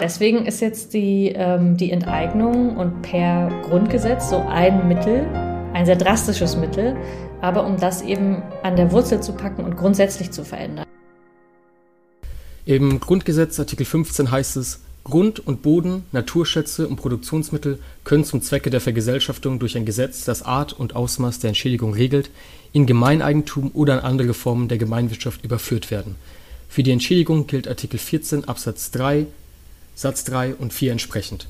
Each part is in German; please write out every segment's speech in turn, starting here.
Deswegen ist jetzt die, ähm, die Enteignung und per Grundgesetz so ein Mittel, ein sehr drastisches Mittel, aber um das eben an der Wurzel zu packen und grundsätzlich zu verändern. Im Grundgesetz Artikel 15 heißt es, Grund und Boden, Naturschätze und Produktionsmittel können zum Zwecke der Vergesellschaftung durch ein Gesetz, das Art und Ausmaß der Entschädigung regelt, in Gemeineigentum oder in andere Formen der Gemeinwirtschaft überführt werden. Für die Entschädigung gilt Artikel 14 Absatz 3 Satz 3 und 4 entsprechend.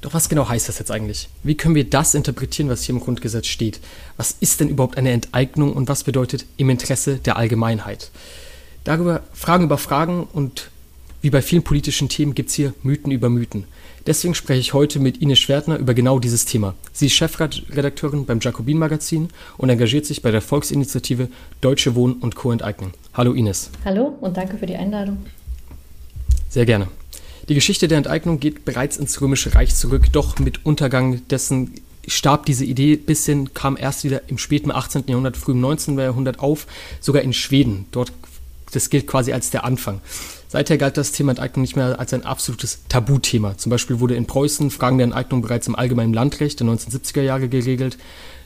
Doch was genau heißt das jetzt eigentlich? Wie können wir das interpretieren, was hier im Grundgesetz steht? Was ist denn überhaupt eine Enteignung und was bedeutet im Interesse der Allgemeinheit? Darüber Fragen über Fragen und wie bei vielen politischen Themen gibt es hier Mythen über Mythen. Deswegen spreche ich heute mit Ines Schwertner über genau dieses Thema. Sie ist Chefredakteurin beim Jacobin Magazin und engagiert sich bei der Volksinitiative Deutsche Wohnen und Co. enteignen. Hallo Ines. Hallo und danke für die Einladung. Sehr gerne. Die Geschichte der Enteignung geht bereits ins Römische Reich zurück, doch mit Untergang dessen starb diese Idee bis hin, kam erst wieder im späten 18. Jahrhundert, frühen 19. Jahrhundert auf, sogar in Schweden. Dort, das gilt quasi als der Anfang. Seither galt das Thema Enteignung nicht mehr als ein absolutes Tabuthema. Zum Beispiel wurde in Preußen Fragen der Enteignung bereits im allgemeinen Landrecht der 1970er Jahre geregelt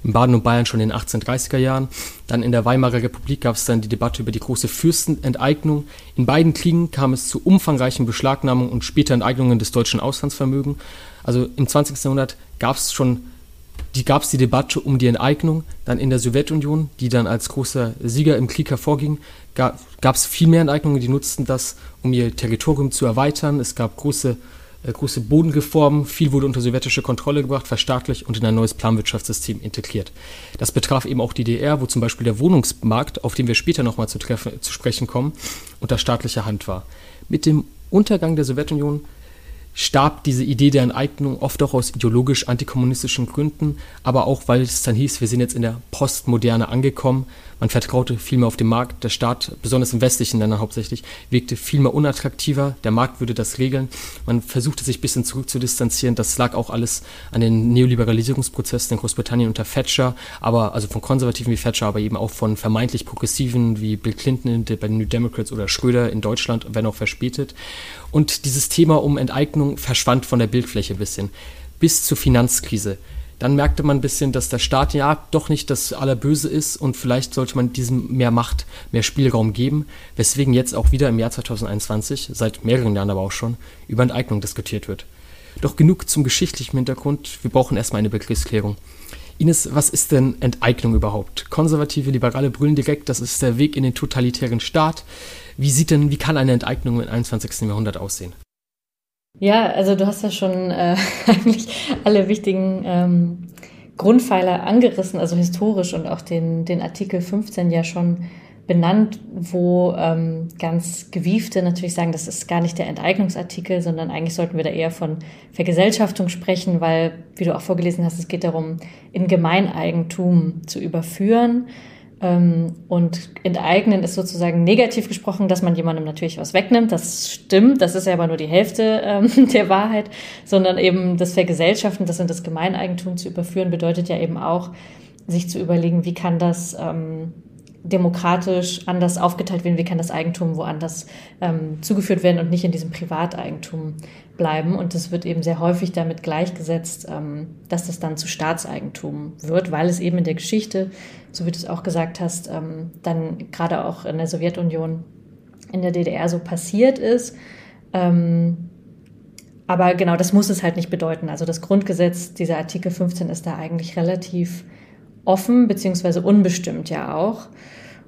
in Baden und Bayern schon in den 1830er Jahren. Dann in der Weimarer Republik gab es dann die Debatte über die große Fürstenenteignung. In beiden Kriegen kam es zu umfangreichen Beschlagnahmungen und später Enteignungen des deutschen Auslandsvermögens. Also im 20. Jahrhundert gab es schon die gab es die Debatte um die Enteignung, dann in der Sowjetunion, die dann als großer Sieger im Krieg hervorging, gab es viel mehr Enteignungen, die nutzten das, um ihr Territorium zu erweitern. Es gab große äh, große Bodenreformen, viel wurde unter sowjetische Kontrolle gebracht, verstaatlicht und in ein neues Planwirtschaftssystem integriert. Das betraf eben auch die DDR, wo zum Beispiel der Wohnungsmarkt, auf den wir später nochmal zu, zu sprechen kommen, unter staatlicher Hand war. Mit dem Untergang der Sowjetunion starb diese Idee der Enteignung oft auch aus ideologisch antikommunistischen Gründen, aber auch, weil es dann hieß, wir sind jetzt in der Postmoderne angekommen. Man vertraute viel mehr auf den Markt. Der Staat, besonders in westlichen Ländern hauptsächlich, wirkte viel mehr unattraktiver. Der Markt würde das regeln. Man versuchte sich ein bisschen zurückzudistanzieren. Das lag auch alles an den Neoliberalisierungsprozessen in Großbritannien unter Thatcher, aber also von Konservativen wie Thatcher, aber eben auch von vermeintlich Progressiven wie Bill Clinton bei den New Democrats oder Schröder in Deutschland, wenn auch verspätet. Und dieses Thema um Enteignung verschwand von der Bildfläche ein bisschen. Bis zur Finanzkrise. Dann merkte man ein bisschen, dass der Staat ja doch nicht das Allerböse ist und vielleicht sollte man diesem mehr Macht, mehr Spielraum geben, weswegen jetzt auch wieder im Jahr 2021, seit mehreren Jahren aber auch schon, über Enteignung diskutiert wird. Doch genug zum geschichtlichen Hintergrund, wir brauchen erstmal eine Begriffsklärung. Ines, was ist denn Enteignung überhaupt? Konservative Liberale brüllen direkt, das ist der Weg in den totalitären Staat. Wie sieht denn, wie kann eine Enteignung im 21. Jahrhundert aussehen? Ja, also du hast ja schon äh, eigentlich alle wichtigen ähm, Grundpfeiler angerissen, also historisch und auch den, den Artikel 15 ja schon benannt, wo ähm, ganz gewiefte natürlich sagen, das ist gar nicht der Enteignungsartikel, sondern eigentlich sollten wir da eher von Vergesellschaftung sprechen, weil, wie du auch vorgelesen hast, es geht darum, in Gemeineigentum zu überführen. Ähm, und enteignen ist sozusagen negativ gesprochen, dass man jemandem natürlich was wegnimmt. Das stimmt, das ist ja aber nur die Hälfte ähm, der Wahrheit, sondern eben das Vergesellschaften, das in das Gemeineigentum zu überführen, bedeutet ja eben auch, sich zu überlegen, wie kann das ähm, demokratisch anders aufgeteilt werden, wie kann das Eigentum woanders ähm, zugeführt werden und nicht in diesem Privateigentum bleiben. Und das wird eben sehr häufig damit gleichgesetzt, ähm, dass das dann zu Staatseigentum wird, weil es eben in der Geschichte, so wie du es auch gesagt hast, ähm, dann gerade auch in der Sowjetunion, in der DDR so passiert ist. Ähm, aber genau, das muss es halt nicht bedeuten. Also das Grundgesetz, dieser Artikel 15 ist da eigentlich relativ offen beziehungsweise unbestimmt ja auch.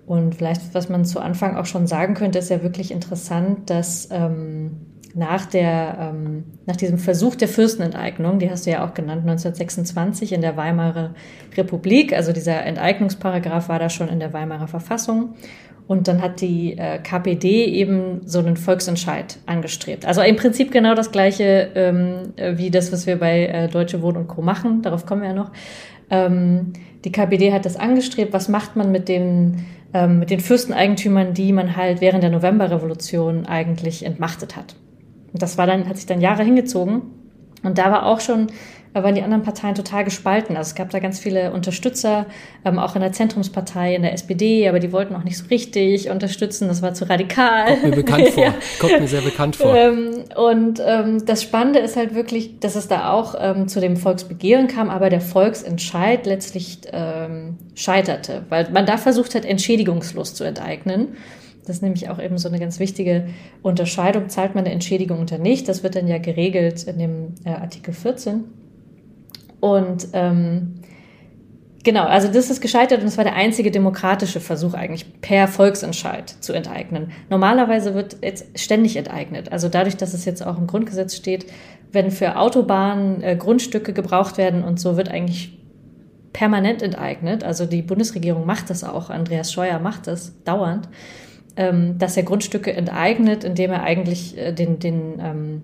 Und vielleicht, was man zu Anfang auch schon sagen könnte, ist ja wirklich interessant, dass ähm, nach, der, ähm, nach diesem Versuch der Fürstenenteignung, die hast du ja auch genannt, 1926 in der Weimarer Republik, also dieser Enteignungsparagraph war da schon in der Weimarer Verfassung. Und dann hat die äh, KPD eben so einen Volksentscheid angestrebt. Also im Prinzip genau das gleiche ähm, wie das, was wir bei äh, Deutsche Wohnen und Co. machen. Darauf kommen wir ja noch. Ähm, die KPD hat das angestrebt. Was macht man mit den, ähm, mit den Fürsteneigentümern, die man halt während der Novemberrevolution eigentlich entmachtet hat? Und das war dann, hat sich dann Jahre hingezogen. Und da war auch schon waren die anderen Parteien total gespalten. Also es gab da ganz viele Unterstützer, ähm, auch in der Zentrumspartei, in der SPD, aber die wollten auch nicht so richtig unterstützen. Das war zu radikal. Kommt mir bekannt vor. ja. Kommt mir sehr bekannt vor. Ähm, und ähm, das Spannende ist halt wirklich, dass es da auch ähm, zu dem Volksbegehren kam, aber der Volksentscheid letztlich ähm, scheiterte, weil man da versucht hat, entschädigungslos zu enteignen. Das ist nämlich auch eben so eine ganz wichtige Unterscheidung. Zahlt man eine Entschädigung oder nicht? Das wird dann ja geregelt in dem äh, Artikel 14. Und ähm, genau, also das ist gescheitert und es war der einzige demokratische Versuch eigentlich per Volksentscheid zu enteignen. Normalerweise wird jetzt ständig enteignet. Also dadurch, dass es jetzt auch im Grundgesetz steht, wenn für Autobahnen äh, Grundstücke gebraucht werden und so wird eigentlich permanent enteignet. Also die Bundesregierung macht das auch, Andreas Scheuer macht das dauernd, ähm, dass er Grundstücke enteignet, indem er eigentlich äh, den, den ähm,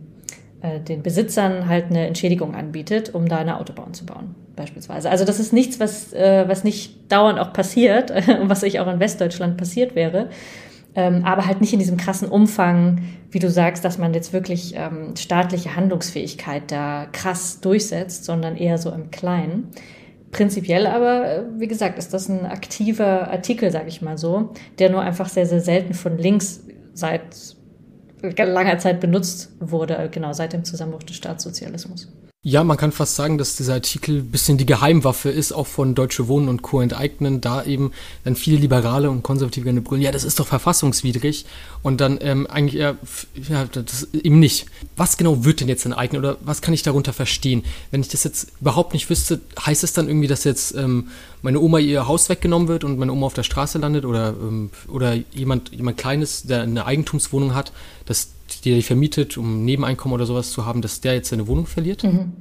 äh, den Besitzern halt eine Entschädigung anbietet, um da eine Autobahn zu bauen, beispielsweise. Also das ist nichts, was, äh, was nicht dauernd auch passiert und was sich auch in Westdeutschland passiert wäre. Ähm, aber halt nicht in diesem krassen Umfang, wie du sagst, dass man jetzt wirklich ähm, staatliche Handlungsfähigkeit da krass durchsetzt, sondern eher so im Kleinen. Prinzipiell aber, äh, wie gesagt, ist das ein aktiver Artikel, sage ich mal so, der nur einfach sehr, sehr selten von links seit langer Zeit benutzt wurde, genau seit dem Zusammenbruch des Staatssozialismus. Ja, man kann fast sagen, dass dieser Artikel ein bisschen die Geheimwaffe ist, auch von Deutsche Wohnen und Co. enteignen, da eben dann viele Liberale und Konservative gerne brüllen, ja, das ist doch verfassungswidrig und dann ähm, eigentlich eher, ja, das eben nicht. Was genau wird denn jetzt enteignen oder was kann ich darunter verstehen? Wenn ich das jetzt überhaupt nicht wüsste, heißt es dann irgendwie, dass jetzt ähm, meine Oma ihr Haus weggenommen wird und meine Oma auf der Straße landet oder, ähm, oder jemand, jemand Kleines, der eine Eigentumswohnung hat, dass die die vermietet, um Nebeneinkommen oder sowas zu haben, dass der jetzt seine Wohnung verliert? Mhm.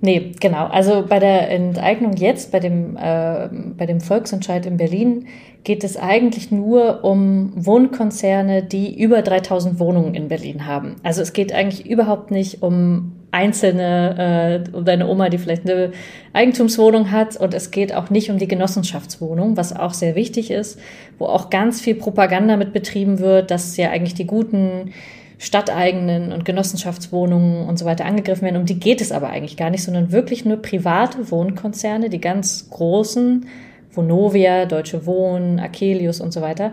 Nee, genau. Also bei der Enteignung jetzt, bei dem, äh, bei dem Volksentscheid in Berlin, geht es eigentlich nur um Wohnkonzerne, die über 3000 Wohnungen in Berlin haben. Also es geht eigentlich überhaupt nicht um einzelne, äh, um deine Oma, die vielleicht eine Eigentumswohnung hat. Und es geht auch nicht um die Genossenschaftswohnung, was auch sehr wichtig ist, wo auch ganz viel Propaganda mit betrieben wird, dass ja eigentlich die guten stadteigenen und Genossenschaftswohnungen und so weiter angegriffen werden. Um die geht es aber eigentlich gar nicht, sondern wirklich nur private Wohnkonzerne, die ganz großen, Vonovia, Deutsche Wohnen, Akelius und so weiter,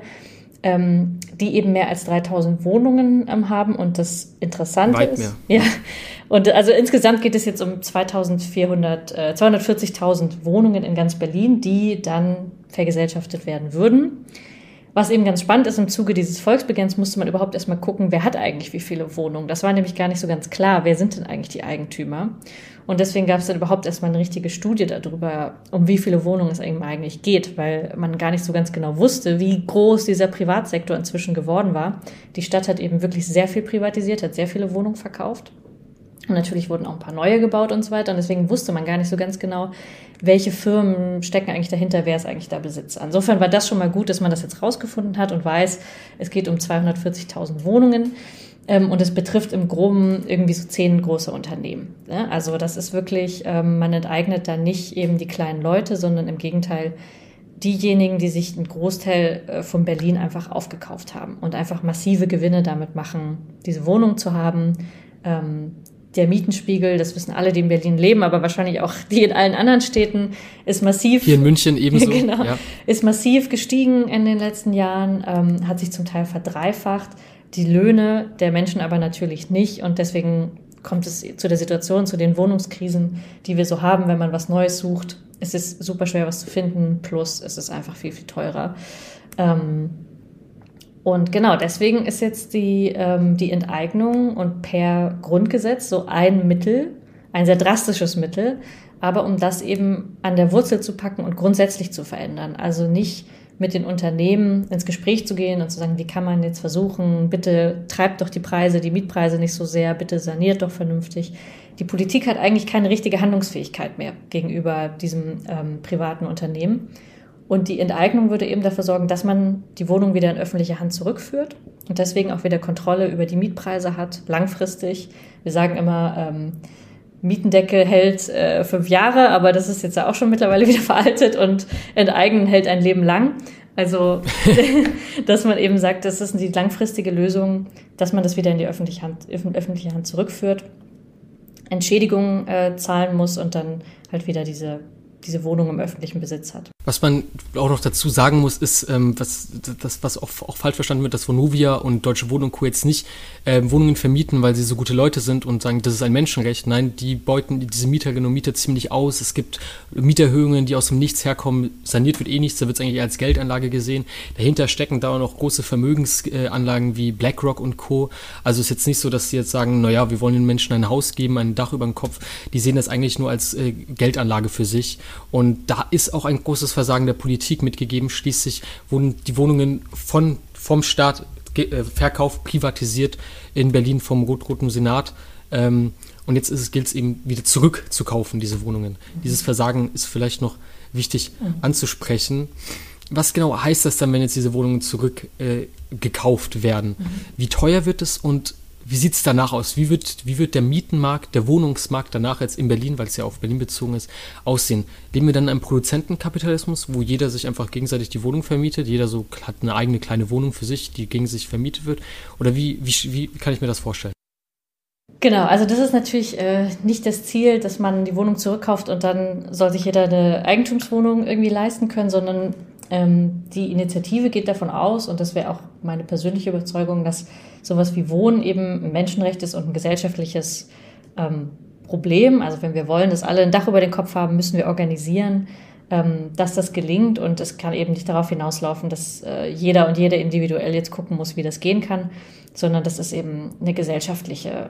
ähm, die eben mehr als 3000 Wohnungen ähm, haben. Und das Interessante Weit ist, mehr. ja, und also insgesamt geht es jetzt um 2400, äh, 240.000 Wohnungen in ganz Berlin, die dann vergesellschaftet werden würden. Was eben ganz spannend ist, im Zuge dieses Volksbegehrens musste man überhaupt erstmal gucken, wer hat eigentlich wie viele Wohnungen. Das war nämlich gar nicht so ganz klar, wer sind denn eigentlich die Eigentümer. Und deswegen gab es dann überhaupt erstmal eine richtige Studie darüber, um wie viele Wohnungen es eigentlich geht, weil man gar nicht so ganz genau wusste, wie groß dieser Privatsektor inzwischen geworden war. Die Stadt hat eben wirklich sehr viel privatisiert, hat sehr viele Wohnungen verkauft. Und natürlich wurden auch ein paar neue gebaut und so weiter. Und deswegen wusste man gar nicht so ganz genau, welche Firmen stecken eigentlich dahinter, wer ist eigentlich da Besitzer. Insofern war das schon mal gut, dass man das jetzt rausgefunden hat und weiß, es geht um 240.000 Wohnungen. Ähm, und es betrifft im Groben irgendwie so zehn große Unternehmen. Also das ist wirklich, ähm, man enteignet da nicht eben die kleinen Leute, sondern im Gegenteil diejenigen, die sich einen Großteil äh, von Berlin einfach aufgekauft haben und einfach massive Gewinne damit machen, diese Wohnung zu haben, ähm, der Mietenspiegel, das wissen alle, die in Berlin leben, aber wahrscheinlich auch die in allen anderen Städten, ist massiv. Hier in München ebenso. genau, ja. Ist massiv gestiegen in den letzten Jahren, ähm, hat sich zum Teil verdreifacht. Die Löhne der Menschen aber natürlich nicht und deswegen kommt es zu der Situation, zu den Wohnungskrisen, die wir so haben, wenn man was Neues sucht. Es ist super schwer, was zu finden, plus es ist einfach viel, viel teurer. Ähm, und genau, deswegen ist jetzt die, ähm, die Enteignung und per Grundgesetz so ein Mittel, ein sehr drastisches Mittel, aber um das eben an der Wurzel zu packen und grundsätzlich zu verändern. Also nicht mit den Unternehmen ins Gespräch zu gehen und zu sagen, wie kann man jetzt versuchen, bitte treibt doch die Preise, die Mietpreise nicht so sehr, bitte saniert doch vernünftig. Die Politik hat eigentlich keine richtige Handlungsfähigkeit mehr gegenüber diesem ähm, privaten Unternehmen. Und die Enteignung würde eben dafür sorgen, dass man die Wohnung wieder in öffentliche Hand zurückführt und deswegen auch wieder Kontrolle über die Mietpreise hat, langfristig. Wir sagen immer, ähm, Mietendeckel hält äh, fünf Jahre, aber das ist jetzt auch schon mittlerweile wieder veraltet und Enteignen hält ein Leben lang. Also, dass man eben sagt, das ist die langfristige Lösung, dass man das wieder in die öffentliche Hand, öffentliche Hand zurückführt. Entschädigung äh, zahlen muss und dann halt wieder diese diese Wohnung im öffentlichen Besitz hat. Was man auch noch dazu sagen muss, ist, ähm, was, das, was auch, auch falsch verstanden wird, dass Vonovia und Deutsche Wohnen Co. jetzt nicht äh, Wohnungen vermieten, weil sie so gute Leute sind und sagen, das ist ein Menschenrecht. Nein, die beuten diese Mieterinnen und Mieter ziemlich aus. Es gibt Mieterhöhungen, die aus dem Nichts herkommen. Saniert wird eh nichts, da wird es eigentlich eher als Geldanlage gesehen. Dahinter stecken da auch noch große Vermögensanlagen wie BlackRock und Co. Also es ist jetzt nicht so, dass sie jetzt sagen, naja, wir wollen den Menschen ein Haus geben, ein Dach über dem Kopf. Die sehen das eigentlich nur als äh, Geldanlage für sich. Und da ist auch ein großes Versagen der Politik mitgegeben. Schließlich wurden die Wohnungen von, vom Staat äh, verkauft, privatisiert in Berlin vom rot-roten Senat. Ähm, und jetzt gilt es eben wieder zurückzukaufen, diese Wohnungen. Mhm. Dieses Versagen ist vielleicht noch wichtig mhm. anzusprechen. Was genau heißt das dann, wenn jetzt diese Wohnungen zurückgekauft äh, werden? Mhm. Wie teuer wird es und wie sieht es danach aus? Wie wird, wie wird der Mietenmarkt, der Wohnungsmarkt danach jetzt in Berlin, weil es ja auf Berlin bezogen ist, aussehen? Leben wir dann in einem Produzentenkapitalismus, wo jeder sich einfach gegenseitig die Wohnung vermietet, jeder so hat eine eigene kleine Wohnung für sich, die gegen sich vermietet wird? Oder wie, wie, wie kann ich mir das vorstellen? Genau, also das ist natürlich äh, nicht das Ziel, dass man die Wohnung zurückkauft und dann soll sich jeder eine Eigentumswohnung irgendwie leisten können, sondern die Initiative geht davon aus, und das wäre auch meine persönliche Überzeugung, dass sowas wie Wohnen eben ein Menschenrecht ist und ein gesellschaftliches ähm, Problem. Also wenn wir wollen, dass alle ein Dach über den Kopf haben, müssen wir organisieren, ähm, dass das gelingt. Und es kann eben nicht darauf hinauslaufen, dass äh, jeder und jede individuell jetzt gucken muss, wie das gehen kann, sondern das ist eben eine gesellschaftliche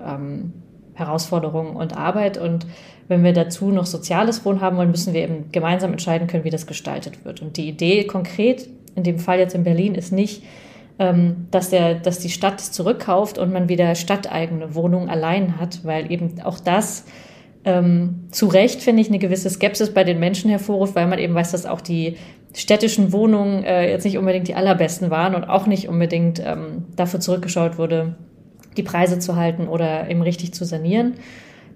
ähm, Herausforderung und Arbeit. Und wenn wir dazu noch soziales Wohnen haben wollen, müssen wir eben gemeinsam entscheiden können, wie das gestaltet wird. Und die Idee konkret, in dem Fall jetzt in Berlin, ist nicht, ähm, dass, der, dass die Stadt zurückkauft und man wieder stadteigene Wohnungen allein hat, weil eben auch das ähm, zu Recht, finde ich, eine gewisse Skepsis bei den Menschen hervorruft, weil man eben weiß, dass auch die städtischen Wohnungen äh, jetzt nicht unbedingt die allerbesten waren und auch nicht unbedingt ähm, dafür zurückgeschaut wurde, die Preise zu halten oder eben richtig zu sanieren.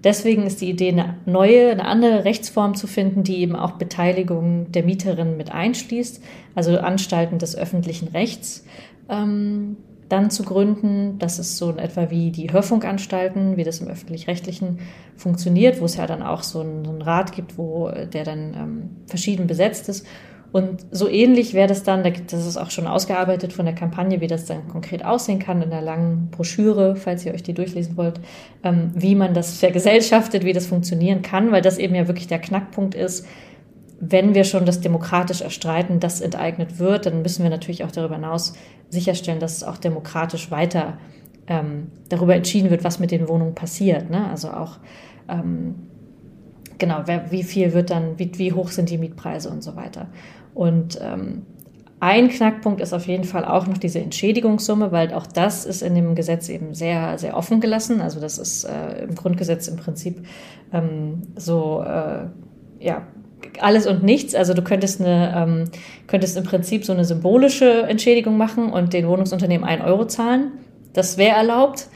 Deswegen ist die Idee, eine neue, eine andere Rechtsform zu finden, die eben auch Beteiligung der Mieterin mit einschließt, also Anstalten des öffentlichen Rechts ähm, dann zu gründen. Das ist so in etwa wie die Hörfunkanstalten, wie das im öffentlich-rechtlichen funktioniert, wo es ja dann auch so einen, so einen Rat gibt, wo der dann ähm, verschieden besetzt ist und so ähnlich wäre das dann, das ist auch schon ausgearbeitet von der Kampagne, wie das dann konkret aussehen kann in der langen Broschüre, falls ihr euch die durchlesen wollt, ähm, wie man das vergesellschaftet, wie das funktionieren kann, weil das eben ja wirklich der Knackpunkt ist. Wenn wir schon das demokratisch erstreiten, das enteignet wird, dann müssen wir natürlich auch darüber hinaus sicherstellen, dass es auch demokratisch weiter ähm, darüber entschieden wird, was mit den Wohnungen passiert. Ne? Also auch ähm, genau, wer, wie viel wird dann, wie, wie hoch sind die Mietpreise und so weiter. Und ähm, ein Knackpunkt ist auf jeden Fall auch noch diese Entschädigungssumme, weil auch das ist in dem Gesetz eben sehr, sehr offen gelassen. Also das ist äh, im Grundgesetz im Prinzip ähm, so, äh, ja, alles und nichts. Also du könntest eine, ähm, könntest im Prinzip so eine symbolische Entschädigung machen und den Wohnungsunternehmen ein Euro zahlen. Das wäre erlaubt.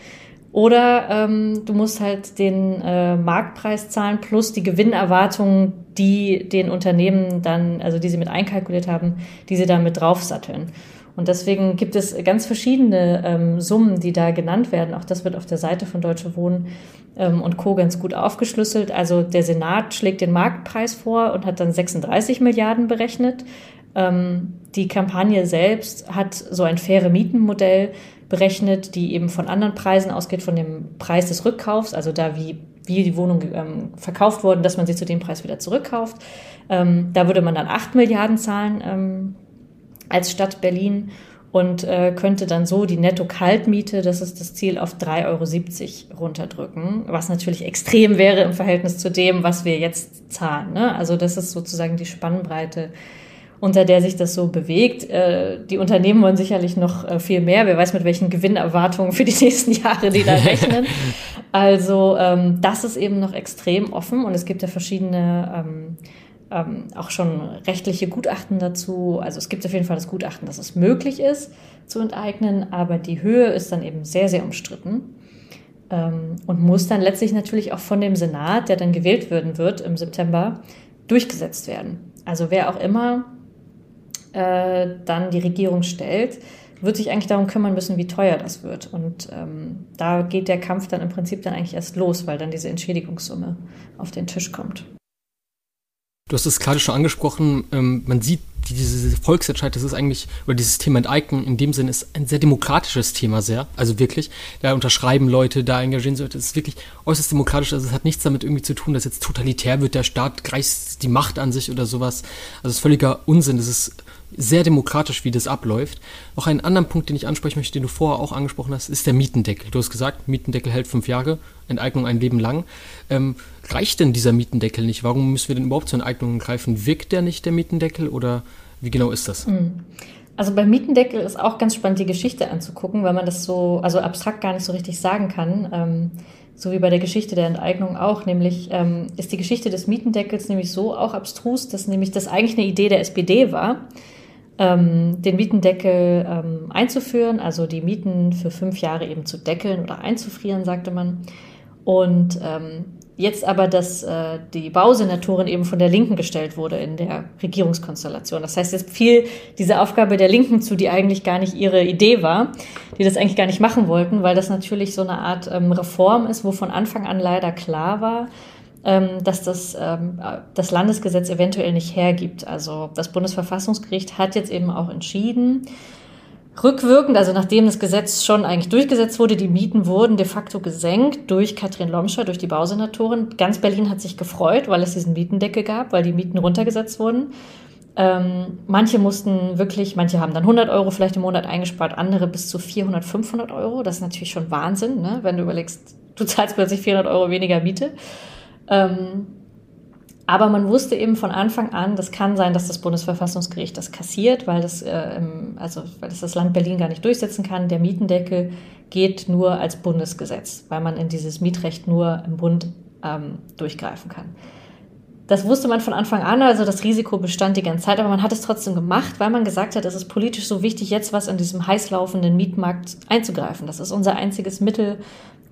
Oder ähm, du musst halt den äh, Marktpreis zahlen plus die Gewinnerwartungen, die den Unternehmen dann, also die sie mit einkalkuliert haben, die sie dann mit draufsatteln. Und deswegen gibt es ganz verschiedene ähm, Summen, die da genannt werden. Auch das wird auf der Seite von Deutsche Wohnen ähm, und Co. ganz gut aufgeschlüsselt. Also der Senat schlägt den Marktpreis vor und hat dann 36 Milliarden berechnet. Ähm, die Kampagne selbst hat so ein faire Mietenmodell berechnet, die eben von anderen Preisen ausgeht, von dem Preis des Rückkaufs, also da wie, wie die Wohnung ähm, verkauft wurde, dass man sie zu dem Preis wieder zurückkauft. Ähm, da würde man dann 8 Milliarden zahlen ähm, als Stadt Berlin und äh, könnte dann so die Netto-Kaltmiete, das ist das Ziel, auf 3,70 Euro runterdrücken, was natürlich extrem wäre im Verhältnis zu dem, was wir jetzt zahlen. Ne? Also das ist sozusagen die Spannbreite, unter der sich das so bewegt. Äh, die Unternehmen wollen sicherlich noch äh, viel mehr. Wer weiß, mit welchen Gewinnerwartungen für die nächsten Jahre die da rechnen. also ähm, das ist eben noch extrem offen und es gibt ja verschiedene ähm, ähm, auch schon rechtliche Gutachten dazu. Also es gibt auf jeden Fall das Gutachten, dass es möglich ist zu enteignen, aber die Höhe ist dann eben sehr, sehr umstritten ähm, und muss dann letztlich natürlich auch von dem Senat, der dann gewählt werden wird im September, durchgesetzt werden. Also wer auch immer äh, dann die Regierung stellt, wird sich eigentlich darum kümmern müssen, wie teuer das wird. Und ähm, da geht der Kampf dann im Prinzip dann eigentlich erst los, weil dann diese Entschädigungssumme auf den Tisch kommt. Du hast es gerade schon angesprochen, ähm, man sieht diese Volksentscheid, das ist eigentlich, oder dieses Thema Enteignung in dem Sinne ist ein sehr demokratisches Thema, sehr. Also wirklich, da unterschreiben Leute, da engagieren sich Leute. Es ist wirklich äußerst demokratisch. Also es hat nichts damit irgendwie zu tun, dass jetzt totalitär wird, der Staat greift die Macht an sich oder sowas. Also es ist völliger Unsinn. Das ist sehr demokratisch, wie das abläuft. Noch einen anderen Punkt, den ich ansprechen möchte, den du vorher auch angesprochen hast, ist der Mietendeckel. Du hast gesagt, Mietendeckel hält fünf Jahre, Enteignung ein Leben lang. Ähm, reicht denn dieser Mietendeckel nicht? Warum müssen wir denn überhaupt zu Enteignungen greifen? Wirkt der nicht, der Mietendeckel, oder wie genau ist das? Hm. Also beim Mietendeckel ist auch ganz spannend, die Geschichte anzugucken, weil man das so, also abstrakt gar nicht so richtig sagen kann. Ähm, so wie bei der Geschichte der Enteignung auch, nämlich ähm, ist die Geschichte des Mietendeckels nämlich so auch abstrus, dass nämlich das eigentlich eine Idee der SPD war ähm, den Mietendeckel ähm, einzuführen, also die Mieten für fünf Jahre eben zu deckeln oder einzufrieren, sagte man. Und ähm, jetzt aber, dass äh, die Bausenatorin eben von der Linken gestellt wurde in der Regierungskonstellation. Das heißt, jetzt fiel diese Aufgabe der Linken zu, die eigentlich gar nicht ihre Idee war, die das eigentlich gar nicht machen wollten, weil das natürlich so eine Art ähm, Reform ist, wo von Anfang an leider klar war, ähm, dass das, ähm, das Landesgesetz eventuell nicht hergibt. Also das Bundesverfassungsgericht hat jetzt eben auch entschieden, rückwirkend, also nachdem das Gesetz schon eigentlich durchgesetzt wurde, die Mieten wurden de facto gesenkt durch Katrin Lomscher, durch die Bausenatorin. Ganz Berlin hat sich gefreut, weil es diesen Mietendeckel gab, weil die Mieten runtergesetzt wurden. Ähm, manche mussten wirklich, manche haben dann 100 Euro vielleicht im Monat eingespart, andere bis zu 400, 500 Euro. Das ist natürlich schon Wahnsinn, ne? wenn du überlegst, du zahlst plötzlich 400 Euro weniger Miete. Ähm, aber man wusste eben von Anfang an, das kann sein, dass das Bundesverfassungsgericht das kassiert, weil das, äh, also, weil das das Land Berlin gar nicht durchsetzen kann. Der Mietendeckel geht nur als Bundesgesetz, weil man in dieses Mietrecht nur im Bund ähm, durchgreifen kann. Das wusste man von Anfang an, also das Risiko bestand die ganze Zeit, aber man hat es trotzdem gemacht, weil man gesagt hat, es ist politisch so wichtig, jetzt was in diesem heiß laufenden Mietmarkt einzugreifen. Das ist unser einziges Mittel,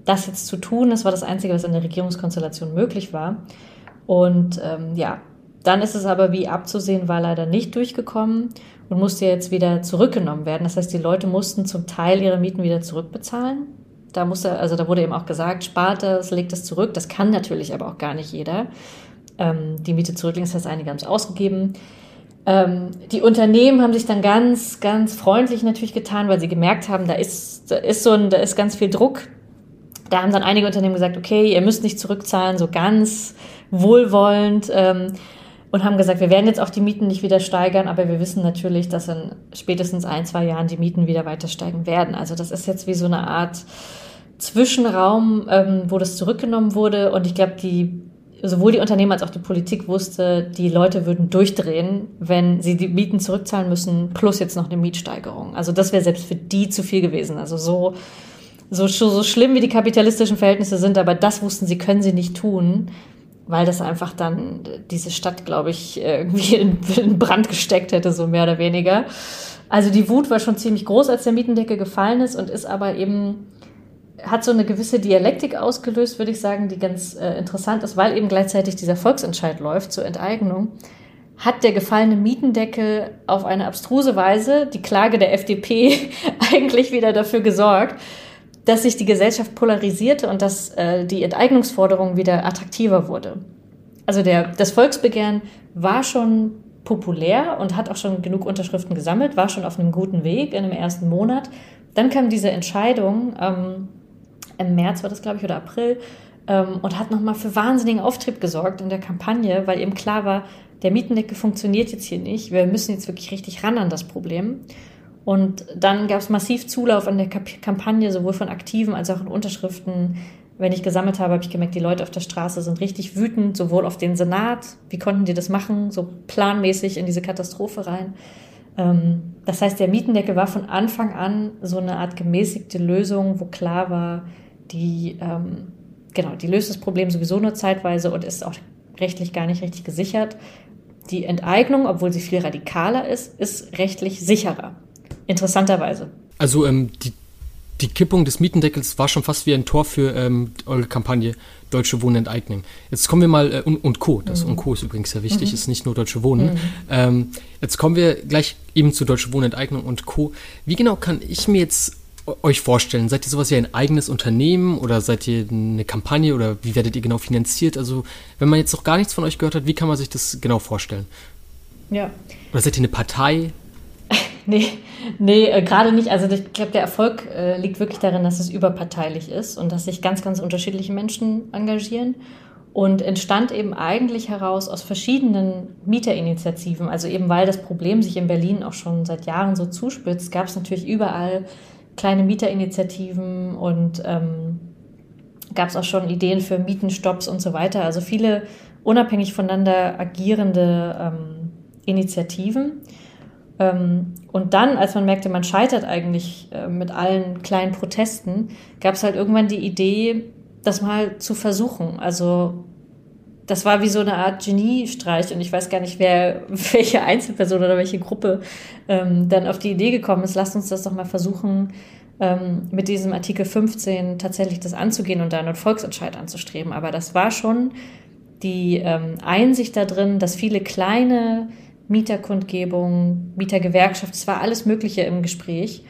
das jetzt zu tun. Das war das Einzige, was in der Regierungskonstellation möglich war. Und ähm, ja, dann ist es aber wie abzusehen, war leider nicht durchgekommen und musste jetzt wieder zurückgenommen werden. Das heißt, die Leute mussten zum Teil ihre Mieten wieder zurückbezahlen. Da musste, also da wurde eben auch gesagt, spart das, legt es zurück. Das kann natürlich aber auch gar nicht jeder. Ähm, die Miete zurücklegen, das heißt, einige haben es ausgegeben. Ähm, die Unternehmen haben sich dann ganz, ganz freundlich natürlich getan, weil sie gemerkt haben, da ist, da ist so ein, da ist ganz viel Druck da haben dann einige Unternehmen gesagt, okay, ihr müsst nicht zurückzahlen, so ganz wohlwollend ähm, und haben gesagt, wir werden jetzt auch die Mieten nicht wieder steigern, aber wir wissen natürlich, dass in spätestens ein, zwei Jahren die Mieten wieder weiter steigen werden. Also das ist jetzt wie so eine Art Zwischenraum, ähm, wo das zurückgenommen wurde und ich glaube, die sowohl die Unternehmen als auch die Politik wusste, die Leute würden durchdrehen, wenn sie die Mieten zurückzahlen müssen, plus jetzt noch eine Mietsteigerung. Also das wäre selbst für die zu viel gewesen. Also so so, so schlimm wie die kapitalistischen Verhältnisse sind, aber das wussten sie, können sie nicht tun, weil das einfach dann diese Stadt, glaube ich, irgendwie in, Brand gesteckt hätte, so mehr oder weniger. Also die Wut war schon ziemlich groß, als der Mietendeckel gefallen ist und ist aber eben, hat so eine gewisse Dialektik ausgelöst, würde ich sagen, die ganz äh, interessant ist, weil eben gleichzeitig dieser Volksentscheid läuft zur Enteignung hat der gefallene Mietendeckel auf eine abstruse Weise, die Klage der FDP, eigentlich wieder dafür gesorgt, dass sich die Gesellschaft polarisierte und dass äh, die Enteignungsforderung wieder attraktiver wurde. Also der, das Volksbegehren war schon populär und hat auch schon genug Unterschriften gesammelt, war schon auf einem guten Weg in dem ersten Monat. Dann kam diese Entscheidung, ähm, im März war das, glaube ich, oder April, ähm, und hat nochmal für wahnsinnigen Auftrieb gesorgt in der Kampagne, weil eben klar war, der Mietendeckel funktioniert jetzt hier nicht. Wir müssen jetzt wirklich richtig ran an das Problem. Und dann gab es massiv Zulauf an der Kampagne, sowohl von Aktiven als auch in Unterschriften. Wenn ich gesammelt habe, habe ich gemerkt, die Leute auf der Straße sind richtig wütend, sowohl auf den Senat, wie konnten die das machen, so planmäßig in diese Katastrophe rein. Ähm, das heißt, der Mietendeckel war von Anfang an so eine Art gemäßigte Lösung, wo klar war, die, ähm, genau, die löst das Problem sowieso nur zeitweise und ist auch rechtlich gar nicht richtig gesichert. Die Enteignung, obwohl sie viel radikaler ist, ist rechtlich sicherer. Interessanterweise. Also ähm, die, die Kippung des Mietendeckels war schon fast wie ein Tor für ähm, eure Kampagne Deutsche Wohnen enteignen. Jetzt kommen wir mal, äh, und, und Co., das mhm. und Co. ist übrigens sehr wichtig, mhm. ist nicht nur Deutsche Wohnen. Mhm. Ähm, jetzt kommen wir gleich eben zu Deutsche Wohnen Enteignung und Co. Wie genau kann ich mir jetzt euch vorstellen? Seid ihr sowas wie ein eigenes Unternehmen oder seid ihr eine Kampagne oder wie werdet ihr genau finanziert? Also, wenn man jetzt noch gar nichts von euch gehört hat, wie kann man sich das genau vorstellen? Ja. Oder seid ihr eine Partei? Nee, nee äh, gerade nicht. Also ich glaube, der Erfolg äh, liegt wirklich darin, dass es überparteilich ist und dass sich ganz, ganz unterschiedliche Menschen engagieren. Und entstand eben eigentlich heraus aus verschiedenen Mieterinitiativen. Also eben weil das Problem sich in Berlin auch schon seit Jahren so zuspitzt, gab es natürlich überall kleine Mieterinitiativen und ähm, gab es auch schon Ideen für Mietenstopps und so weiter. Also viele unabhängig voneinander agierende ähm, Initiativen. Ähm, und dann, als man merkte, man scheitert eigentlich äh, mit allen kleinen Protesten, gab es halt irgendwann die Idee, das mal zu versuchen. Also das war wie so eine Art Geniestreich und ich weiß gar nicht, wer, welche Einzelperson oder welche Gruppe ähm, dann auf die Idee gekommen ist, lasst uns das doch mal versuchen, ähm, mit diesem Artikel 15 tatsächlich das anzugehen und da einen Volksentscheid anzustreben. Aber das war schon die ähm, Einsicht da drin, dass viele kleine Mieterkundgebung, Mietergewerkschaft, es war alles Mögliche im Gespräch,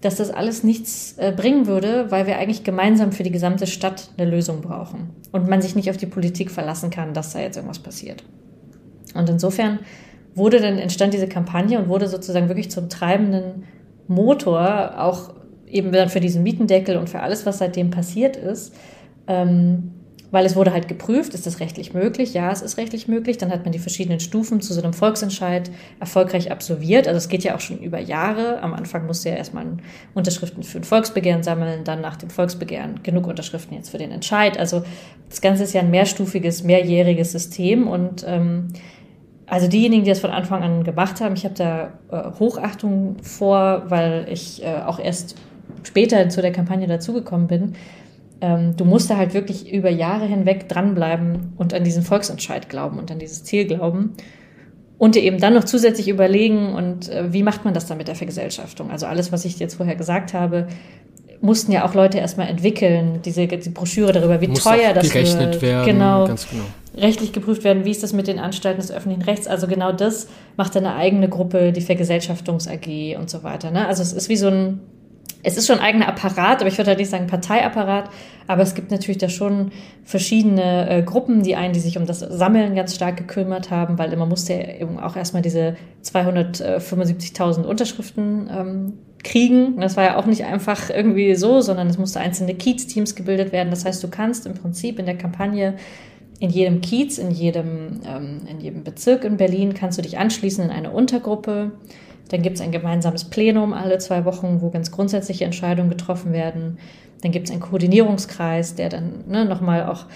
dass das alles nichts äh, bringen würde, weil wir eigentlich gemeinsam für die gesamte Stadt eine Lösung brauchen und man sich nicht auf die Politik verlassen kann, dass da jetzt irgendwas passiert. Und insofern wurde dann entstand diese Kampagne und wurde sozusagen wirklich zum treibenden Motor, auch eben dann für diesen Mietendeckel und für alles, was seitdem passiert ist. Ähm, weil es wurde halt geprüft, ist das rechtlich möglich? Ja, es ist rechtlich möglich. Dann hat man die verschiedenen Stufen zu so einem Volksentscheid erfolgreich absolviert. Also es geht ja auch schon über Jahre. Am Anfang musste ja erstmal Unterschriften für ein Volksbegehren sammeln, dann nach dem Volksbegehren genug Unterschriften jetzt für den Entscheid. Also das Ganze ist ja ein mehrstufiges, mehrjähriges System und ähm, also diejenigen, die das von Anfang an gemacht haben, ich habe da äh, Hochachtung vor, weil ich äh, auch erst später zu der Kampagne dazugekommen bin ähm, du musst da halt wirklich über Jahre hinweg dranbleiben und an diesen Volksentscheid glauben und an dieses Ziel glauben. Und dir eben dann noch zusätzlich überlegen, und äh, wie macht man das dann mit der Vergesellschaftung? Also alles, was ich jetzt vorher gesagt habe, mussten ja auch Leute erstmal entwickeln, diese die Broschüre darüber, wie Muss teuer das gerechnet wird. Werden, genau, ganz genau. Rechtlich geprüft werden, wie ist das mit den Anstalten des öffentlichen Rechts? Also genau das macht eine eigene Gruppe, die Vergesellschaftungs AG und so weiter. Ne? Also es ist wie so ein es ist schon ein eigener Apparat, aber ich würde halt nicht sagen Parteiapparat, aber es gibt natürlich da schon verschiedene äh, Gruppen, die einen, die sich um das Sammeln ganz stark gekümmert haben, weil man musste ja eben auch erstmal diese 275.000 Unterschriften ähm, kriegen. das war ja auch nicht einfach irgendwie so, sondern es musste einzelne Kiez-Teams gebildet werden. Das heißt, du kannst im Prinzip in der Kampagne in jedem Kiez, in jedem, ähm, in jedem Bezirk in Berlin kannst du dich anschließen in eine Untergruppe. Dann gibt es ein gemeinsames Plenum alle zwei Wochen, wo ganz grundsätzliche Entscheidungen getroffen werden. Dann gibt es einen Koordinierungskreis, der dann ne, nochmal auch,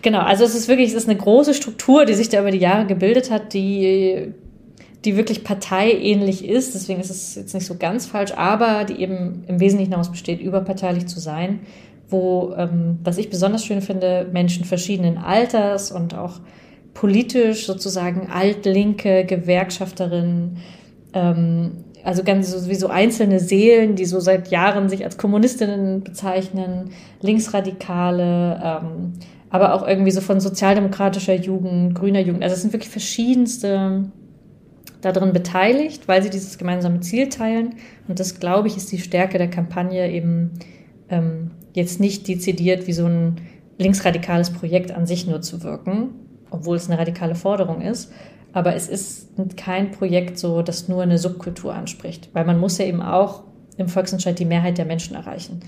genau, also es ist wirklich, es ist eine große Struktur, die sich da über die Jahre gebildet hat, die, die wirklich parteiähnlich ist. Deswegen ist es jetzt nicht so ganz falsch, aber die eben im Wesentlichen daraus besteht, überparteilich zu sein, wo, ähm, was ich besonders schön finde, Menschen verschiedenen Alters und auch politisch sozusagen altlinke Gewerkschafterinnen, ähm, also ganz so, wie so einzelne Seelen, die so seit Jahren sich als Kommunistinnen bezeichnen, Linksradikale, ähm, aber auch irgendwie so von sozialdemokratischer Jugend, grüner Jugend. Also es sind wirklich verschiedenste darin beteiligt, weil sie dieses gemeinsame Ziel teilen. Und das, glaube ich, ist die Stärke der Kampagne eben ähm, jetzt nicht dezidiert wie so ein linksradikales Projekt an sich nur zu wirken, obwohl es eine radikale Forderung ist, aber es ist kein Projekt so, das nur eine Subkultur anspricht, weil man muss ja eben auch im Volksentscheid die Mehrheit der Menschen erreichen.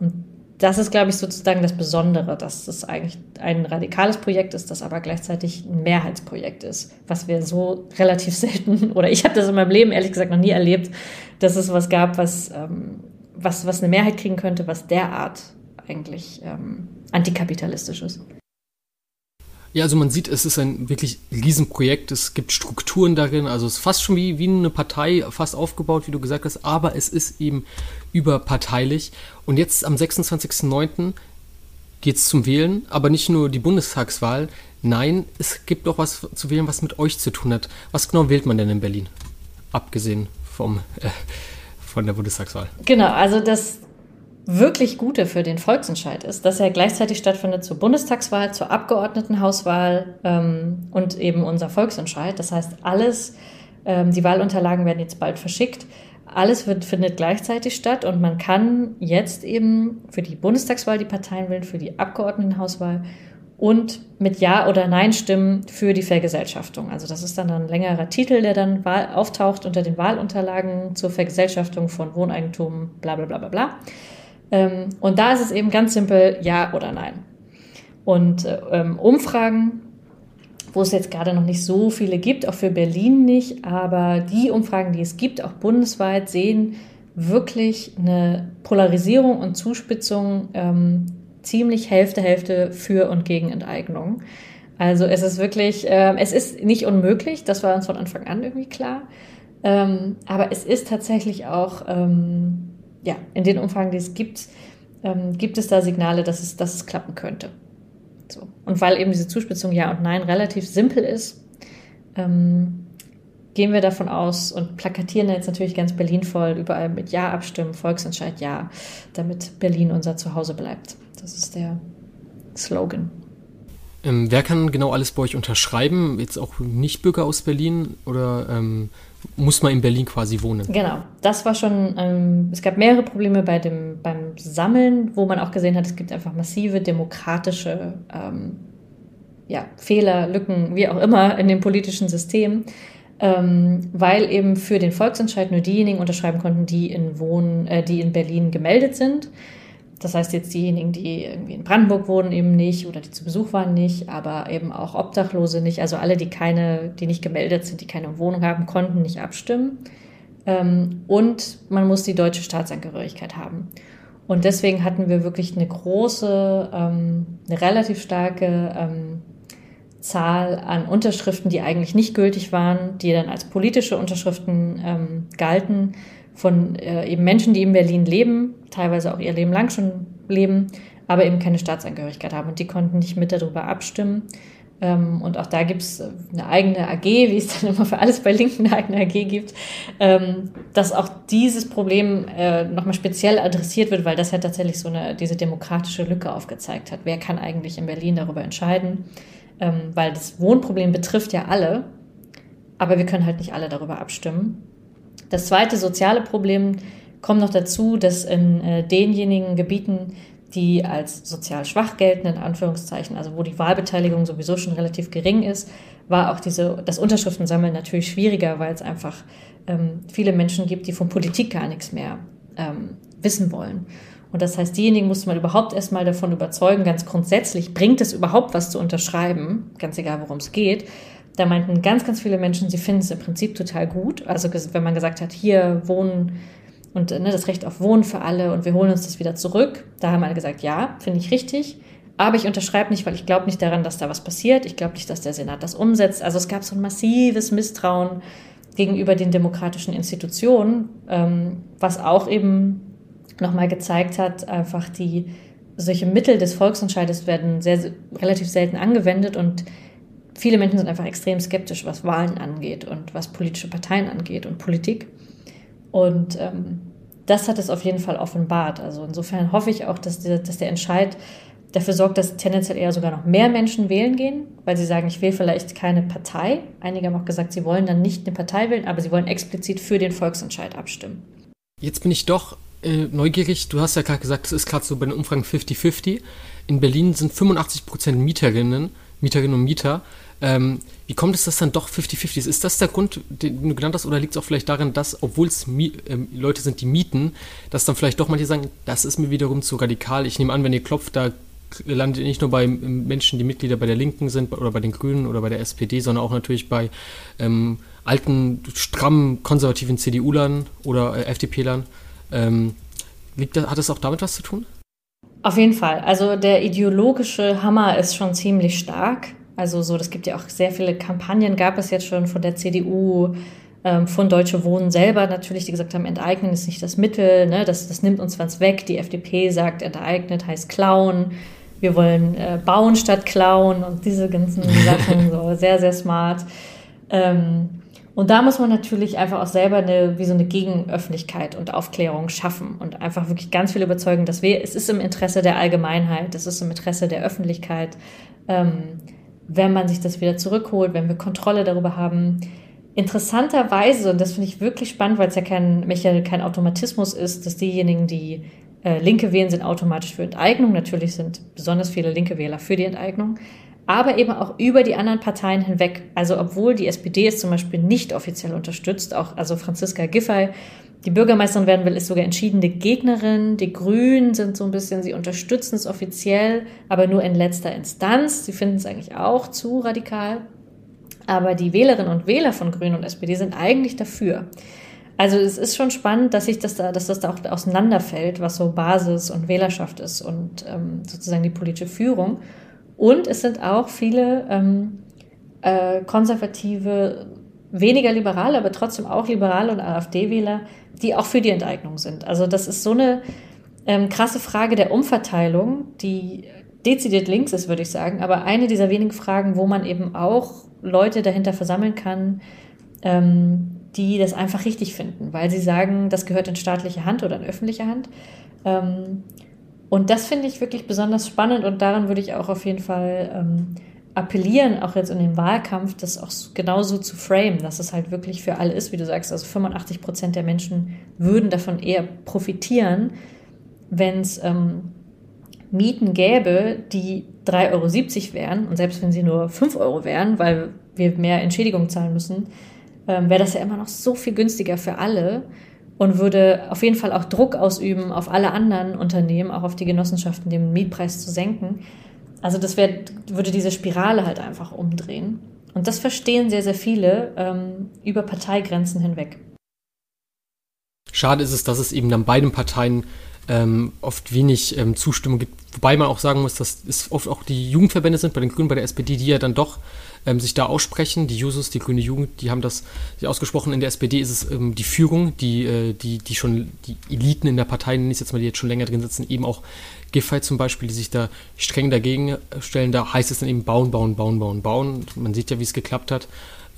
Und das ist, glaube ich, sozusagen das Besondere, dass es eigentlich ein radikales Projekt ist, das aber gleichzeitig ein Mehrheitsprojekt ist, was wir so relativ selten, oder ich habe das in meinem Leben ehrlich gesagt noch nie erlebt, dass es was gab, was, ähm, was, was eine Mehrheit kriegen könnte, was derart eigentlich ähm, antikapitalistisch ist. Ja, also man sieht, es ist ein wirklich Riesenprojekt. Es gibt Strukturen darin. Also es ist fast schon wie, wie eine Partei, fast aufgebaut, wie du gesagt hast. Aber es ist eben überparteilich. Und jetzt am 26.09. geht es zum Wählen. Aber nicht nur die Bundestagswahl. Nein, es gibt auch was zu wählen, was mit euch zu tun hat. Was genau wählt man denn in Berlin? Abgesehen vom, äh, von der Bundestagswahl. Genau, also das wirklich Gute für den Volksentscheid ist, dass er gleichzeitig stattfindet zur Bundestagswahl, zur Abgeordnetenhauswahl ähm, und eben unser Volksentscheid. Das heißt, alles, ähm, die Wahlunterlagen werden jetzt bald verschickt. Alles wird, findet gleichzeitig statt und man kann jetzt eben für die Bundestagswahl die Parteien wählen, für die Abgeordnetenhauswahl und mit Ja oder Nein stimmen für die Vergesellschaftung. Also das ist dann ein längerer Titel, der dann auftaucht unter den Wahlunterlagen zur Vergesellschaftung von Wohneigentum, bla bla bla bla bla. Ähm, und da ist es eben ganz simpel Ja oder Nein. Und ähm, Umfragen, wo es jetzt gerade noch nicht so viele gibt, auch für Berlin nicht, aber die Umfragen, die es gibt, auch bundesweit, sehen wirklich eine Polarisierung und Zuspitzung ähm, ziemlich Hälfte, Hälfte für und gegen Enteignung. Also es ist wirklich, äh, es ist nicht unmöglich, das war uns von Anfang an irgendwie klar. Ähm, aber es ist tatsächlich auch, ähm, ja, in den Umfragen, die es gibt, ähm, gibt es da Signale, dass es, dass es klappen könnte. So. Und weil eben diese Zuspitzung Ja und Nein relativ simpel ist, ähm, gehen wir davon aus und plakatieren jetzt natürlich ganz Berlin voll, überall mit Ja abstimmen, Volksentscheid Ja, damit Berlin unser Zuhause bleibt. Das ist der Slogan. Ähm, wer kann genau alles bei euch unterschreiben? Jetzt auch Nicht-Bürger aus Berlin oder ähm, muss man in Berlin quasi wohnen? Genau, das war schon, ähm, es gab mehrere Probleme bei dem, beim Sammeln, wo man auch gesehen hat, es gibt einfach massive demokratische ähm, ja, Fehler, Lücken, wie auch immer in dem politischen System. Ähm, weil eben für den Volksentscheid nur diejenigen unterschreiben konnten, die in, Wohn, äh, die in Berlin gemeldet sind. Das heißt jetzt diejenigen, die irgendwie in Brandenburg wohnen, eben nicht oder die zu Besuch waren nicht, aber eben auch Obdachlose nicht. Also alle, die keine, die nicht gemeldet sind, die keine Wohnung haben, konnten nicht abstimmen. Ähm, und man muss die deutsche Staatsangehörigkeit haben. Und deswegen hatten wir wirklich eine große, ähm, eine relativ starke ähm, Zahl an Unterschriften, die eigentlich nicht gültig waren, die dann als politische Unterschriften galten von äh, eben Menschen, die in Berlin leben, teilweise auch ihr Leben lang schon leben, aber eben keine Staatsangehörigkeit haben. Und die konnten nicht mit darüber abstimmen. Ähm, und auch da gibt es eine eigene AG, wie es dann immer für alles bei Linken eine eigene AG gibt, ähm, dass auch dieses Problem äh, nochmal speziell adressiert wird, weil das ja tatsächlich so eine, diese demokratische Lücke aufgezeigt hat. Wer kann eigentlich in Berlin darüber entscheiden? Ähm, weil das Wohnproblem betrifft ja alle, aber wir können halt nicht alle darüber abstimmen. Das zweite soziale Problem kommt noch dazu, dass in äh, denjenigen Gebieten, die als sozial schwach gelten, in Anführungszeichen, also wo die Wahlbeteiligung sowieso schon relativ gering ist, war auch diese, das Unterschriftensammeln natürlich schwieriger, weil es einfach ähm, viele Menschen gibt, die von Politik gar nichts mehr ähm, wissen wollen. Und das heißt, diejenigen musste man überhaupt erstmal davon überzeugen, ganz grundsätzlich, bringt es überhaupt was zu unterschreiben, ganz egal worum es geht. Da meinten ganz, ganz viele Menschen, sie finden es im Prinzip total gut. Also wenn man gesagt hat, hier wohnen und ne, das Recht auf Wohnen für alle und wir holen uns das wieder zurück, da haben alle gesagt, ja, finde ich richtig. Aber ich unterschreibe nicht, weil ich glaube nicht daran, dass da was passiert. Ich glaube nicht, dass der Senat das umsetzt. Also es gab so ein massives Misstrauen gegenüber den demokratischen Institutionen, ähm, was auch eben nochmal gezeigt hat, einfach die solche Mittel des Volksentscheides werden sehr relativ selten angewendet und viele Menschen sind einfach extrem skeptisch, was Wahlen angeht und was politische Parteien angeht und Politik. Und ähm, das hat es auf jeden Fall offenbart. Also insofern hoffe ich auch, dass der, dass der Entscheid dafür sorgt, dass tendenziell eher sogar noch mehr Menschen wählen gehen, weil sie sagen, ich will vielleicht keine Partei. Einige haben auch gesagt, sie wollen dann nicht eine Partei wählen, aber sie wollen explizit für den Volksentscheid abstimmen. Jetzt bin ich doch äh, neugierig. Du hast ja gerade gesagt, es ist gerade so bei den Umfragen 50-50. In Berlin sind 85 Prozent Mieterinnen, Mieterinnen und Mieter. Ähm, wie kommt es, dass dann doch 50-50 ist? Ist das der Grund, den du genannt hast, oder liegt es auch vielleicht darin, dass, obwohl es ähm, Leute sind, die mieten, dass dann vielleicht doch manche sagen, das ist mir wiederum zu radikal. Ich nehme an, wenn ihr klopft, da landet ihr nicht nur bei ähm, Menschen, die Mitglieder bei der Linken sind oder bei den Grünen oder bei der SPD, sondern auch natürlich bei ähm, alten, strammen, konservativen CDU-Lern oder äh, FDP-Lern. Ähm, hat das auch damit was zu tun? Auf jeden Fall. Also der ideologische Hammer ist schon ziemlich stark. Also so, das gibt ja auch sehr viele Kampagnen, gab es jetzt schon von der CDU, ähm, von Deutsche Wohnen selber natürlich, die gesagt haben, enteignen ist nicht das Mittel, ne? das, das nimmt uns was weg. Die FDP sagt, enteignet heißt klauen. Wir wollen äh, bauen statt klauen und diese ganzen Sachen, so sehr, sehr smart. Ähm, Und da muss man natürlich einfach auch selber eine, wie so eine Gegenöffentlichkeit und Aufklärung schaffen und einfach wirklich ganz viel überzeugen, dass wir, es ist im Interesse der Allgemeinheit, es ist im Interesse der Öffentlichkeit, ähm, wenn man sich das wieder zurückholt, wenn wir Kontrolle darüber haben. Interessanterweise, und das finde ich wirklich spannend, weil es ja kein, kein Automatismus ist, dass diejenigen, die äh, Linke wählen, sind automatisch für Enteignung. Natürlich sind besonders viele linke Wähler für die Enteignung aber eben auch über die anderen Parteien hinweg. Also obwohl die SPD es zum Beispiel nicht offiziell unterstützt, auch also Franziska Giffey, die Bürgermeisterin werden will, ist sogar entschiedene Gegnerin. Die Grünen sind so ein bisschen, sie unterstützen es offiziell, aber nur in letzter Instanz. Sie finden es eigentlich auch zu radikal. Aber die Wählerinnen und Wähler von Grünen und SPD sind eigentlich dafür. Also es ist schon spannend, dass sich das da, dass das da auch auseinanderfällt, was so Basis und Wählerschaft ist und ähm, sozusagen die politische Führung. Und es sind auch viele ähm, äh, konservative, weniger liberale, aber trotzdem auch liberale und AfD-Wähler, die auch für die Enteignung sind. Also das ist so eine ähm, krasse Frage der Umverteilung, die dezidiert links ist, würde ich sagen, aber eine dieser wenigen Fragen, wo man eben auch Leute dahinter versammeln kann, ähm, die das einfach richtig finden, weil sie sagen, das gehört in staatliche Hand oder in öffentliche Hand. Ähm, und das finde ich wirklich besonders spannend und daran würde ich auch auf jeden Fall ähm, appellieren, auch jetzt in dem Wahlkampf, das auch genauso zu framen, dass es halt wirklich für alle ist, wie du sagst. Also 85 Prozent der Menschen würden davon eher profitieren, wenn es ähm, Mieten gäbe, die 3,70 Euro wären und selbst wenn sie nur 5 Euro wären, weil wir mehr Entschädigung zahlen müssen, ähm, wäre das ja immer noch so viel günstiger für alle und würde auf jeden Fall auch Druck ausüben auf alle anderen Unternehmen, auch auf die Genossenschaften, den Mietpreis zu senken. Also das wär, würde diese Spirale halt einfach umdrehen. Und das verstehen sehr, sehr viele ähm, über Parteigrenzen hinweg. Schade ist es, dass es eben dann beiden Parteien ähm, oft wenig ähm, Zustimmung gibt. Wobei man auch sagen muss, dass es oft auch die Jugendverbände sind, bei den Grünen, bei der SPD, die ja dann doch ähm, sich da aussprechen. Die Jusos, die Grüne Jugend, die haben das ausgesprochen. In der SPD ist es ähm, die Führung, die, äh, die, die schon, die Eliten in der Partei, nenne ich jetzt mal, die jetzt schon länger drin sitzen, eben auch Giffey zum Beispiel, die sich da streng dagegen stellen. Da heißt es dann eben bauen, bauen, bauen, bauen, bauen. Man sieht ja, wie es geklappt hat.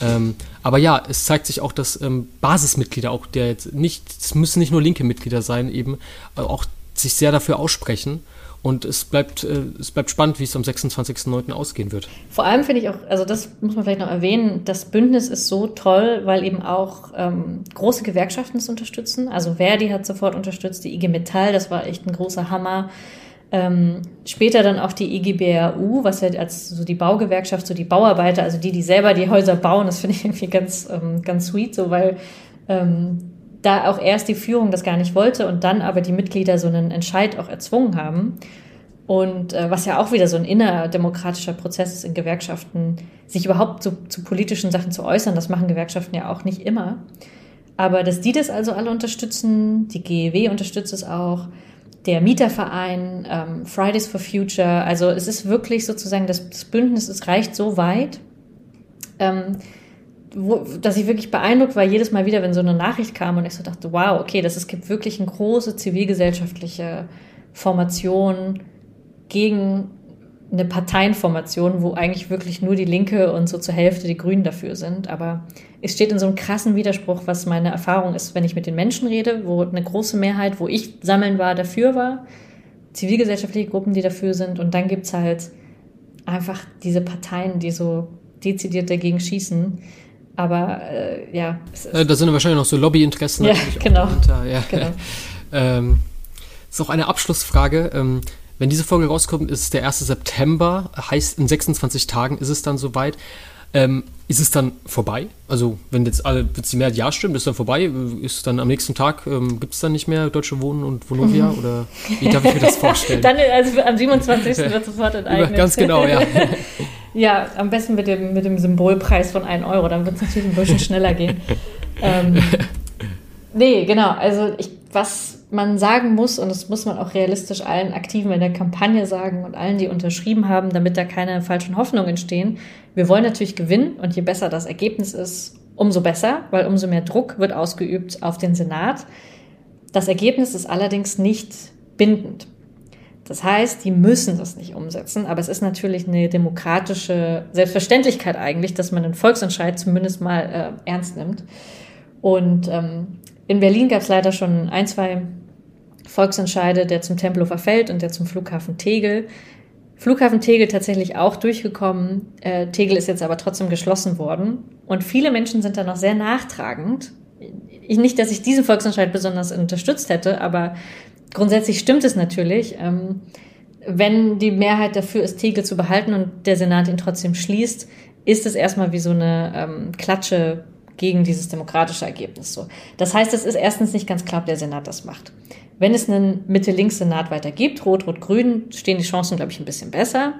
Ähm, aber ja, es zeigt sich auch, dass ähm, Basismitglieder auch der jetzt nicht, es müssen nicht nur linke Mitglieder sein, eben äh, auch sich sehr dafür aussprechen. Und es bleibt, äh, es bleibt spannend, wie es am 26.09. ausgehen wird. Vor allem finde ich auch, also das muss man vielleicht noch erwähnen, das Bündnis ist so toll, weil eben auch ähm, große Gewerkschaften es unterstützen. Also Verdi hat sofort unterstützt, die IG Metall, das war echt ein großer Hammer. Ähm, später dann auch die IGBRU, was ja als so die Baugewerkschaft, so die Bauarbeiter, also die, die selber die Häuser bauen, das finde ich irgendwie ganz, ähm, ganz sweet, so weil ähm, da auch erst die Führung das gar nicht wollte und dann aber die Mitglieder so einen Entscheid auch erzwungen haben. Und äh, was ja auch wieder so ein innerdemokratischer Prozess ist in Gewerkschaften, sich überhaupt zu, zu politischen Sachen zu äußern, das machen Gewerkschaften ja auch nicht immer. Aber dass die das also alle unterstützen, die GEW unterstützt es auch, der Mieterverein, ähm, Fridays for Future, also es ist wirklich sozusagen, das, das Bündnis, es reicht so weit, ähm, wo, dass ich wirklich beeindruckt war, jedes Mal wieder, wenn so eine Nachricht kam und ich so dachte, wow, okay, das, es gibt wirklich eine große zivilgesellschaftliche Formation gegen eine Parteienformation, wo eigentlich wirklich nur die Linke und so zur Hälfte die Grünen dafür sind. Aber es steht in so einem krassen Widerspruch, was meine Erfahrung ist, wenn ich mit den Menschen rede, wo eine große Mehrheit, wo ich sammeln war, dafür war, zivilgesellschaftliche Gruppen, die dafür sind. Und dann gibt es halt einfach diese Parteien, die so dezidiert dagegen schießen. Aber äh, ja. Da sind wahrscheinlich noch so Lobbyinteressen. Ja, genau. Ja. genau. ähm, ist auch eine Abschlussfrage. Ähm, wenn diese Folge rauskommt, ist es der 1. September, heißt in 26 Tagen ist es dann soweit. Ähm, ist es dann vorbei? Also, wenn jetzt alle, wenn die Mehrheit Ja stimmt, ist dann vorbei? Ist dann am nächsten Tag, ähm, gibt es dann nicht mehr Deutsche Wohnen und Vonovia? Mhm. Oder wie darf ich mir das vorstellen? dann, also am 27. wird sofort enteignet. Ganz genau, ja. Ja, am besten mit dem, mit dem Symbolpreis von 1 Euro, dann wird es natürlich ein bisschen schneller gehen. ähm, nee, genau, also ich, was man sagen muss, und das muss man auch realistisch allen Aktiven in der Kampagne sagen und allen, die unterschrieben haben, damit da keine falschen Hoffnungen entstehen. Wir wollen natürlich gewinnen und je besser das Ergebnis ist, umso besser, weil umso mehr Druck wird ausgeübt auf den Senat. Das Ergebnis ist allerdings nicht bindend. Das heißt, die müssen das nicht umsetzen, aber es ist natürlich eine demokratische Selbstverständlichkeit eigentlich, dass man einen Volksentscheid zumindest mal äh, ernst nimmt. Und ähm, in Berlin gab es leider schon ein, zwei Volksentscheide, der zum Tempelhofer Feld und der zum Flughafen Tegel. Flughafen Tegel tatsächlich auch durchgekommen. Äh, Tegel ist jetzt aber trotzdem geschlossen worden. Und viele Menschen sind da noch sehr nachtragend. Ich, nicht, dass ich diesen Volksentscheid besonders unterstützt hätte, aber grundsätzlich stimmt es natürlich. Ähm, wenn die Mehrheit dafür ist, Tegel zu behalten und der Senat ihn trotzdem schließt, ist es erstmal wie so eine ähm, Klatsche gegen dieses demokratische Ergebnis so. Das heißt, es ist erstens nicht ganz klar, ob der Senat das macht. Wenn es einen Mitte-Links-Senat weiter gibt, Rot-Rot-Grün, stehen die Chancen, glaube ich, ein bisschen besser.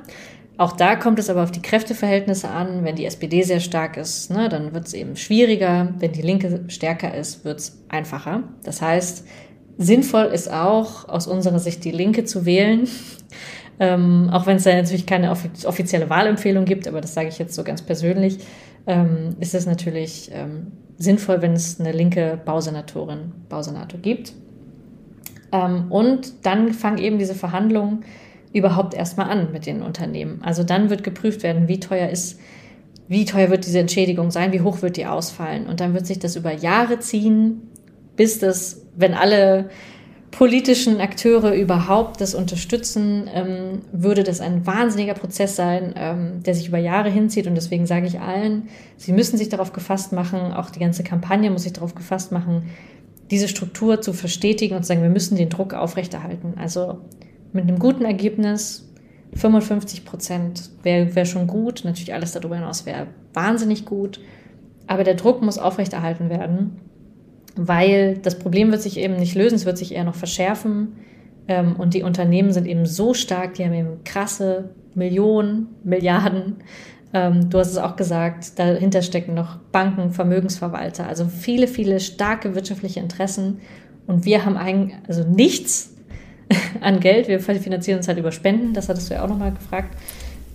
Auch da kommt es aber auf die Kräfteverhältnisse an. Wenn die SPD sehr stark ist, ne, dann wird es eben schwieriger. Wenn die Linke stärker ist, wird es einfacher. Das heißt, sinnvoll ist auch aus unserer Sicht die Linke zu wählen. Ähm, auch wenn es da natürlich keine offizielle Wahlempfehlung gibt, aber das sage ich jetzt so ganz persönlich, ähm, ist es natürlich ähm, sinnvoll, wenn es eine linke Bausenatorin, Bausenator gibt. Ähm, und dann fangen eben diese Verhandlungen überhaupt erstmal an mit den Unternehmen. Also dann wird geprüft werden, wie teuer ist, wie teuer wird diese Entschädigung sein, wie hoch wird die ausfallen. Und dann wird sich das über Jahre ziehen, bis das, wenn alle politischen Akteure überhaupt das unterstützen, ähm, würde das ein wahnsinniger Prozess sein, ähm, der sich über Jahre hinzieht. Und deswegen sage ich allen, sie müssen sich darauf gefasst machen, auch die ganze Kampagne muss sich darauf gefasst machen, diese Struktur zu verstetigen und zu sagen, wir müssen den Druck aufrechterhalten. Also mit einem guten Ergebnis, 55 Prozent wäre wär schon gut. Natürlich alles darüber hinaus wäre wahnsinnig gut. Aber der Druck muss aufrechterhalten werden, weil das Problem wird sich eben nicht lösen, es wird sich eher noch verschärfen. Ähm, und die Unternehmen sind eben so stark, die haben eben krasse Millionen, Milliarden. Ähm, du hast es auch gesagt, dahinter stecken noch Banken, Vermögensverwalter, also viele, viele starke wirtschaftliche Interessen. Und wir haben eigentlich also nichts an Geld. Wir finanzieren uns halt über Spenden, das hattest du ja auch nochmal gefragt.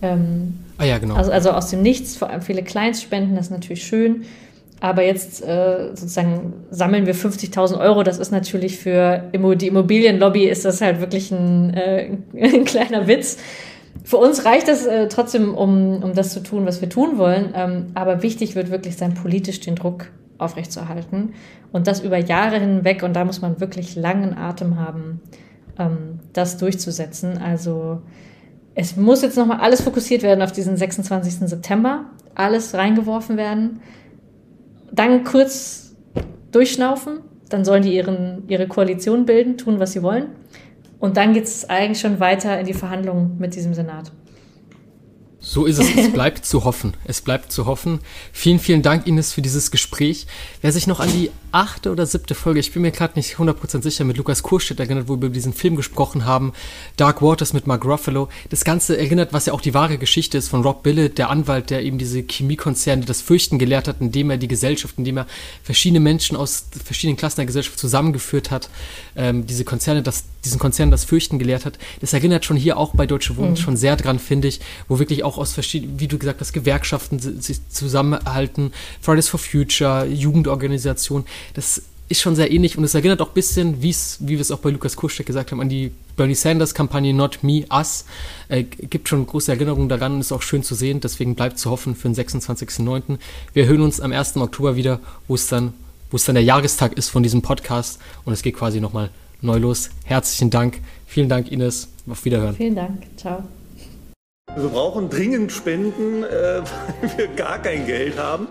Ähm, ah ja, genau. Also, also aus dem Nichts, vor allem viele Kleinstspenden, das ist natürlich schön. Aber jetzt äh, sozusagen sammeln wir 50.000 Euro. Das ist natürlich für die Immobilienlobby ist das halt wirklich ein, äh, ein kleiner Witz. Für uns reicht das äh, trotzdem, um, um das zu tun, was wir tun wollen. Ähm, aber wichtig wird wirklich sein, politisch den Druck aufrechtzuerhalten. Und das über Jahre hinweg. Und da muss man wirklich langen Atem haben ähm, das durchzusetzen. Also es muss jetzt nochmal alles fokussiert werden auf diesen 26. September, alles reingeworfen werden, dann kurz durchschnaufen, dann sollen die ihren, ihre Koalition bilden, tun, was sie wollen. Und dann geht es eigentlich schon weiter in die Verhandlungen mit diesem Senat. So ist es. Es bleibt zu hoffen. Es bleibt zu hoffen. Vielen, vielen Dank, Ines, für dieses Gespräch. Wer sich noch an die achte oder siebte Folge, ich bin mir gerade nicht 100% sicher, mit Lukas Kurstedt erinnert, wo wir über diesen Film gesprochen haben, Dark Waters mit Mark Ruffalo. Das Ganze erinnert, was ja auch die wahre Geschichte ist von Rob Billett, der Anwalt, der eben diese Chemiekonzerne das Fürchten gelehrt hat, indem er die Gesellschaft, indem er verschiedene Menschen aus verschiedenen Klassen der Gesellschaft zusammengeführt hat, ähm, diese Konzerne, das, diesen Konzernen das Fürchten gelehrt hat. Das erinnert schon hier auch bei Deutsche Wohnen mhm. schon sehr dran, finde ich, wo wirklich auch aus verschiedenen, wie du gesagt hast, Gewerkschaften sich zusammenhalten, Fridays for Future, Jugendorganisationen das ist schon sehr ähnlich und es erinnert auch ein bisschen, wie wir es auch bei Lukas Kuschek gesagt haben, an die Bernie Sanders-Kampagne Not Me, Us. Äh, gibt schon große Erinnerungen daran und ist auch schön zu sehen. Deswegen bleibt zu hoffen für den 26.09. Wir hören uns am 1. Oktober wieder, wo es dann, wo es dann der Jahrestag ist von diesem Podcast und es geht quasi nochmal neu los. Herzlichen Dank. Vielen Dank, Ines. Auf Wiederhören. Vielen Dank. Ciao. Wir brauchen dringend Spenden, äh, weil wir gar kein Geld haben.